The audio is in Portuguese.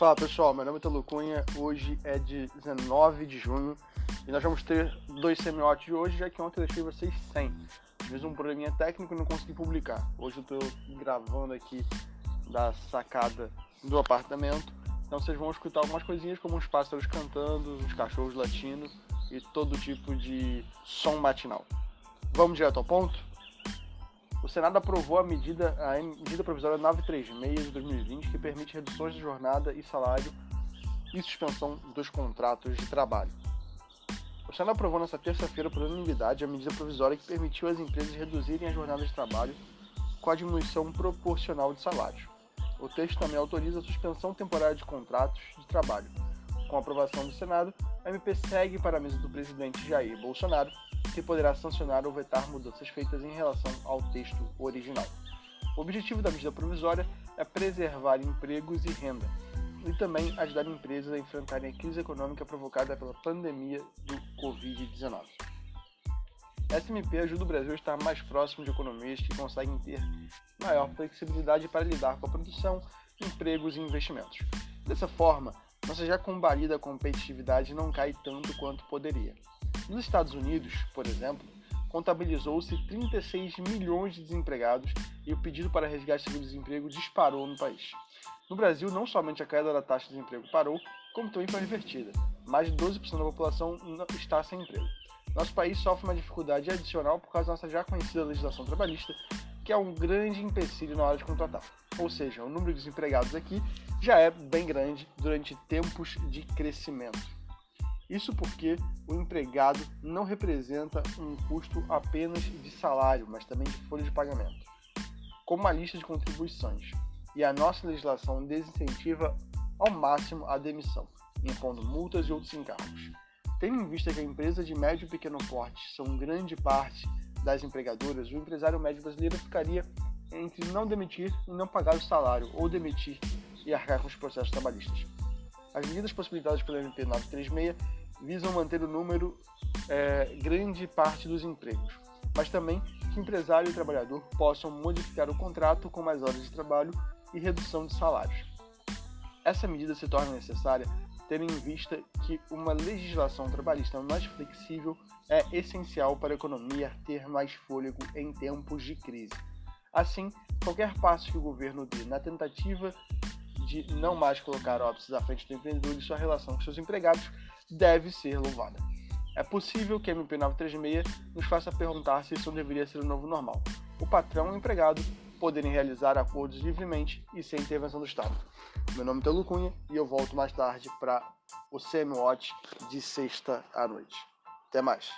Fala pessoal, meu nome é Telo Cunha, hoje é 19 de junho e nós vamos ter dois semiotes de hoje, já que ontem eu deixei vocês sem. Fiz um probleminha técnico e não consegui publicar. Hoje eu estou gravando aqui da sacada do apartamento, então vocês vão escutar algumas coisinhas como uns pássaros cantando, uns cachorros latindo e todo tipo de som matinal. Vamos direto ao ponto? Senado aprovou a medida, a medida provisória 936 de 2020, que permite reduções de jornada e salário e suspensão dos contratos de trabalho. O Senado aprovou nesta terça-feira por unanimidade a medida provisória que permitiu às empresas reduzirem as jornadas de trabalho com a diminuição proporcional de salário. O texto também autoriza a suspensão temporária de contratos de trabalho. Com a aprovação do Senado, a MP segue para a mesa do presidente Jair Bolsonaro que poderá sancionar ou vetar mudanças feitas em relação ao texto original. O objetivo da medida provisória é preservar empregos e renda, e também ajudar empresas a enfrentarem a crise econômica provocada pela pandemia do Covid-19. Essa MP ajuda o Brasil a estar mais próximo de economias que conseguem ter maior flexibilidade para lidar com a produção, empregos e investimentos. Dessa forma, nossa já combalida competitividade não cai tanto quanto poderia. Nos Estados Unidos, por exemplo, contabilizou-se 36 milhões de desempregados e o pedido para resgate de desemprego disparou no país. No Brasil, não somente a queda da taxa de desemprego parou, como também foi revertida. Mais de 12% da população está sem emprego. Nosso país sofre uma dificuldade adicional por causa da nossa já conhecida legislação trabalhista, que é um grande empecilho na hora de contratar. Ou seja, o número de desempregados aqui já é bem grande durante tempos de crescimento. Isso porque o empregado não representa um custo apenas de salário, mas também de folha de pagamento, como uma lista de contribuições. E a nossa legislação desincentiva ao máximo a demissão, impondo multas e outros encargos. Tendo em vista que a empresa de médio e pequeno porte são grande parte das empregadoras, o empresário médio brasileiro ficaria entre não demitir e não pagar o salário, ou demitir e arcar com os processos trabalhistas. As medidas possibilitadas pela MP 936 visam manter o número é, grande parte dos empregos, mas também que empresário e trabalhador possam modificar o contrato com mais horas de trabalho e redução de salários. Essa medida se torna necessária tendo em vista que uma legislação trabalhista mais flexível é essencial para a economia ter mais fôlego em tempos de crise. Assim, qualquer passo que o governo dê na tentativa de não mais colocar óbices à frente do empreendedor e sua relação com seus empregados deve ser louvada. É possível que a MP 936 nos faça perguntar se isso não deveria ser o novo normal. O patrão o empregado poderem realizar acordos livremente e sem intervenção do Estado. Meu nome é Telo Cunha e eu volto mais tarde para o CM Watch de sexta à noite. Até mais!